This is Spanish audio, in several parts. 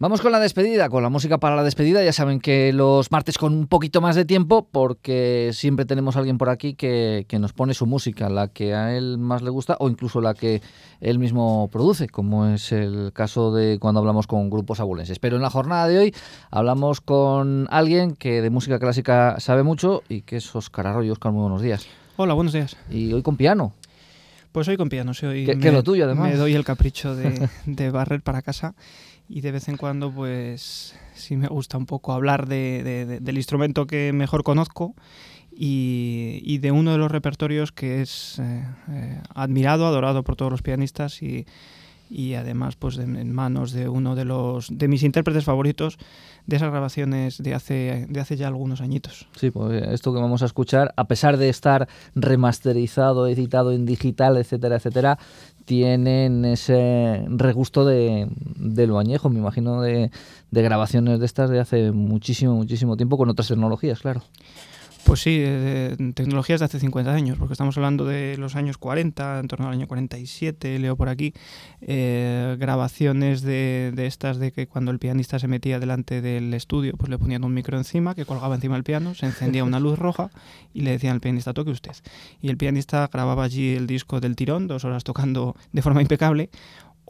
Vamos con la despedida, con la música para la despedida. Ya saben que los martes con un poquito más de tiempo, porque siempre tenemos a alguien por aquí que, nos pone su música, la que a él más le gusta o incluso la que él mismo produce, como es el caso de cuando hablamos con grupos abulenses. Pero en la jornada de hoy hablamos con alguien que de música clásica sabe mucho y que es Oscar Arroyo. Oscar, muy buenos días. Hola, buenos días. Y hoy con piano. Pues hoy con piano, sí, hoy ¿Qué, lo tuyo además? Me doy el capricho de, de barrer para casa y de vez en cuando pues sí me gusta un poco hablar de, del instrumento que mejor conozco y, y, de uno de los repertorios que es eh, eh, admirado, adorado por todos los pianistas y, y además pues en manos de uno de los de mis intérpretes favoritos de esas grabaciones de hace de hace ya algunos añitos. Sí, pues esto que vamos a escuchar, a pesar de estar remasterizado, editado en digital, etcétera, etcétera, tienen ese regusto de, de lo añejo, me imagino, de, de grabaciones de estas de hace muchísimo, muchísimo tiempo con otras tecnologías, claro. Pues sí, tecnologías de hace 50 años, porque estamos hablando de los años 40, en torno al año 47, leo por aquí, eh, grabaciones de, de, estas de que cuando el pianista se metía delante del estudio, pues le ponían un micro encima que colgaba encima del piano, se encendía una luz roja y le decían al pianista, toque usted. Y el pianista grababa allí el disco del tirón, dos horas tocando de forma impecable,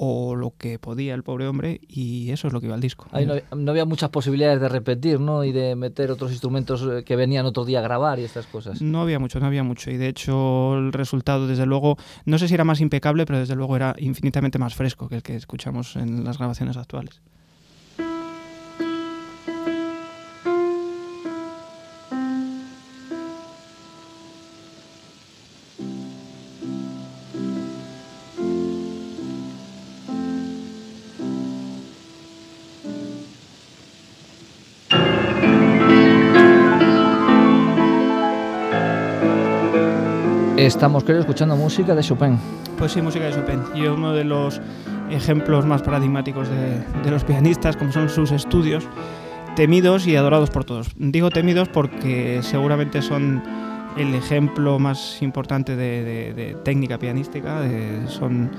o lo que podía el pobre hombre y eso es lo que iba al disco. Ahí no, había muchas posibilidades de repetir, ¿no? Y de meter otros instrumentos eh, que venían otro día a grabar y estas cosas. No había mucho, no había mucho. Y de hecho el resultado, desde luego, no sé si era más impecable, pero desde luego era infinitamente más fresco que el que escuchamos en las grabaciones actuales. Estamos, creo, escuchando música de Chopin. Pues sí, música de Chopin. Y uno de los ejemplos más paradigmáticos de, los pianistas, como son sus estudios, temidos y adorados por todos. Digo temidos porque seguramente son el ejemplo más importante de, técnica pianística. son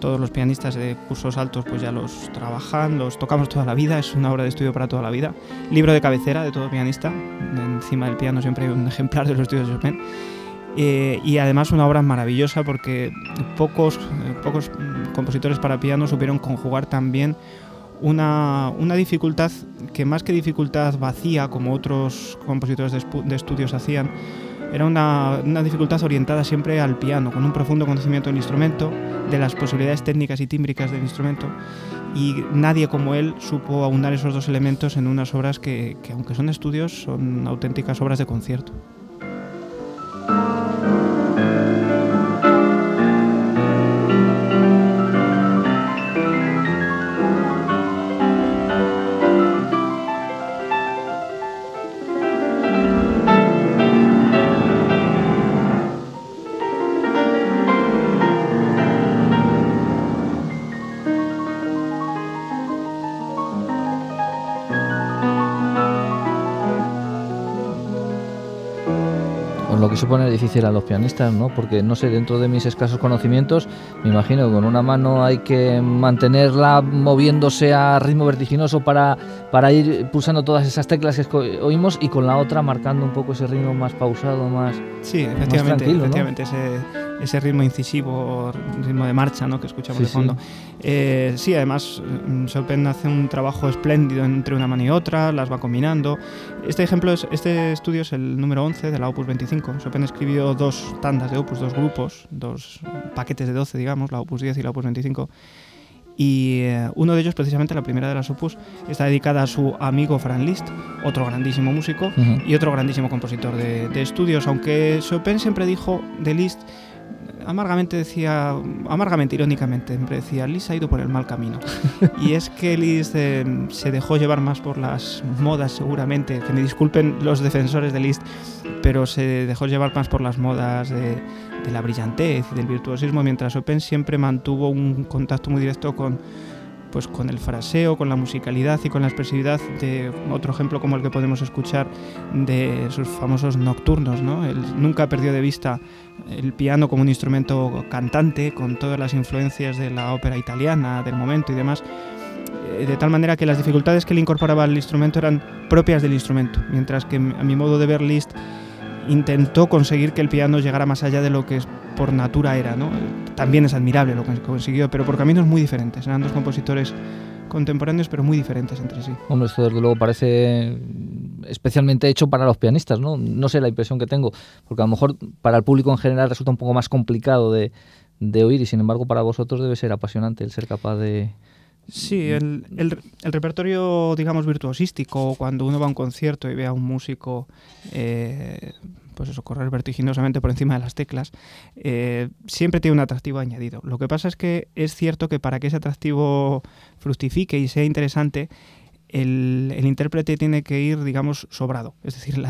todos los pianistas de cursos altos, pues ya los trabajan, los tocamos toda la vida, es una obra de estudio para toda la vida. Libro de cabecera de todo pianista. Encima del piano siempre hay un ejemplar de los estudios de Chopin. Eh, y además una obra maravillosa porque pocos, pocos compositores para piano supieron conjugar también una, una, dificultad que más que dificultad vacía, como otros compositores de, estudios hacían, era una, una, dificultad orientada siempre al piano, con un profundo conocimiento del instrumento, de las posibilidades técnicas y tímbricas del instrumento, y nadie como él supo aunar esos dos elementos en unas obras que, que aunque son estudios, son auténticas obras de concierto. Que supone difícil a los pianistas, ¿no? Porque, no sé, dentro de mis escasos conocimientos, me imagino que con una mano hay que mantenerla moviéndose a ritmo vertiginoso para, para ir pulsando todas esas teclas que oímos y con la otra marcando un poco ese ritmo más pausado, más Sí, efectivamente, efectivamente ese, ese, ritmo incisivo, ritmo de marcha ¿no? que escuchamos de fondo. Eh, sí. además mm, Chopin hace un trabajo espléndido entre una mano y otra, las va combinando. Este ejemplo, es, este estudio es el número 11 de la Opus 25. Chopin escribió dos tandas de Opus, dos grupos, dos paquetes de 12, digamos, la Opus 10 y la Opus 25 y eh, uno de ellos, precisamente la primera de las opus, está dedicada a su amigo Franz Liszt, otro grandísimo músico y otro grandísimo compositor de, de, estudios, aunque Chopin siempre dijo de Liszt amargamente decía, amargamente, irónicamente, siempre decía, Liszt ha ido por el mal camino. y es que Liszt eh, se dejó llevar más por las modas, seguramente, que me disculpen los defensores de Liszt, pero se dejó llevar más por las modas de, de la brillantez y del virtuosismo, mientras Chopin siempre mantuvo un contacto muy directo con pues con el fraseo, con la musicalidad y con la expresividad de otro ejemplo como el que podemos escuchar de sus famosos nocturnos. ¿no? Él nunca perdió de vista el piano como un instrumento cantante, con todas las influencias de la ópera italiana del momento y demás. eh, de tal manera que las dificultades que le incorporaba al instrumento eran propias del instrumento, mientras que a mi modo de ver Liszt intentó conseguir que el piano llegara más allá de lo que por natura era. ¿no? También es admirable lo que consiguió, pero por caminos muy diferentes. Eran dos compositores contemporáneos, pero muy diferentes entre sí. Hombre, esto desde luego parece especialmente hecho para los pianistas, ¿no? No sé la impresión que tengo, porque a lo mejor para el público en general resulta un poco más complicado de, de oír y sin embargo para vosotros debe ser apasionante el ser capaz de, Sí, el, el, repertorio, digamos, virtuosístico, cuando uno va a un concierto y ve a un músico, eh, pues eso, correr vertiginosamente por encima de las teclas, eh, siempre tiene un atractivo añadido. Lo que pasa es que es cierto que para que ese atractivo fructifique y sea interesante, el, intérprete tiene que ir, digamos, sobrado. Es decir,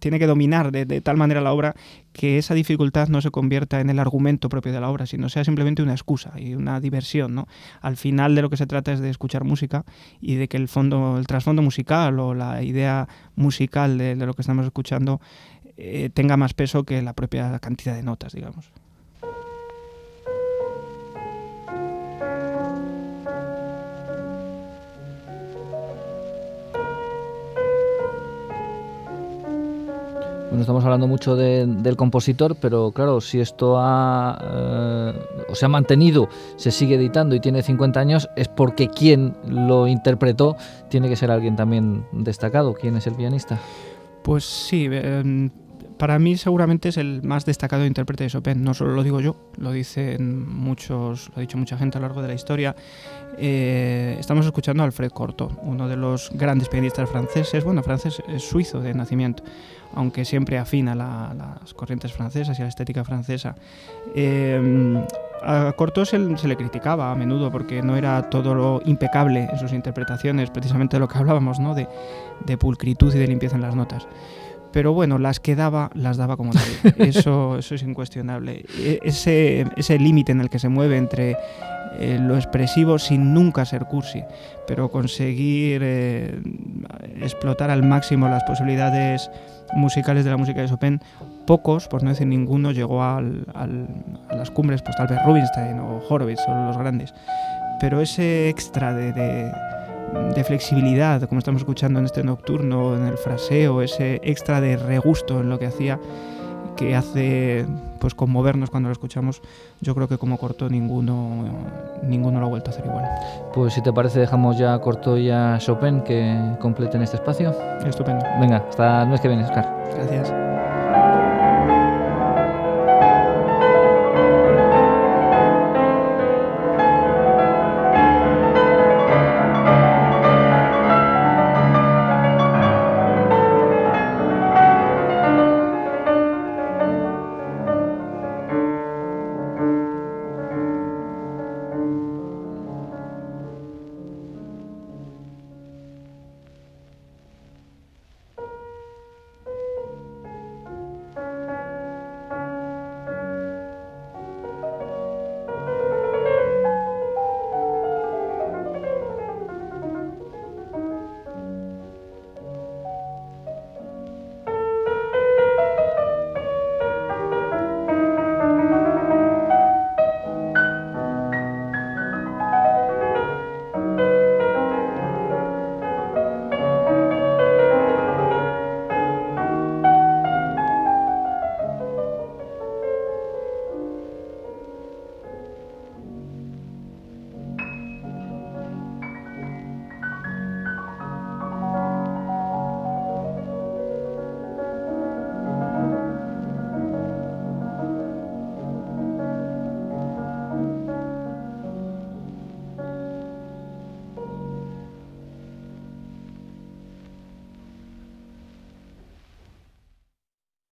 tiene que dominar de, tal manera la obra que esa dificultad no se convierta en el argumento propio de la obra, sino sea simplemente una excusa y una diversión. ¿no? Al final de lo que se trata es de escuchar música y de que el fondo, el trasfondo musical o la idea musical de, lo que estamos escuchando eh, tenga más peso que la propia cantidad de notas, digamos. Bueno, estamos hablando mucho del compositor, pero claro, si esto ha, eh, o se ha mantenido, se sigue editando y tiene 50 años, es porque quien lo interpretó tiene que ser alguien también destacado. ¿Quién es el pianista? Pues sí, em, para mí seguramente es el más destacado intérprete de Chopin. No solo lo digo yo, lo dicen muchos, lo ha dicho mucha gente a lo largo de la historia. Eh, estamos escuchando a Alfred Cortot, uno de los grandes pianistas franceses. Bueno, francés es suizo de nacimiento aunque siempre afina a las corrientes francesas y la estética francesa. Eh, a Cortot se, le criticaba a menudo porque no era todo lo impecable en sus interpretaciones, precisamente de lo que hablábamos, ¿no? de, de pulcritud y de limpieza en las notas pero bueno, las que daba, las daba como tal. Eso, eso es incuestionable. E, ese, ese límite en el que se mueve entre eh, lo expresivo sin nunca ser cursi, pero conseguir eh, explotar al máximo las posibilidades musicales de la música de Chopin, pocos, por no decir ninguno, llegó a las cumbres, pues tal vez Rubinstein o Horowitz, son los grandes. Pero ese extra de, de, flexibilidad, como estamos escuchando en este nocturno, en el fraseo, ese extra de regusto en lo que hacía, que hace pues conmovernos cuando lo escuchamos, yo creo que como cortó ninguno, ninguno lo ha vuelto a hacer igual. Pues si te parece dejamos ya corto y a Chopin que completen este espacio. Estupendo. Venga, hasta el mes que viene, Oscar. Gracias.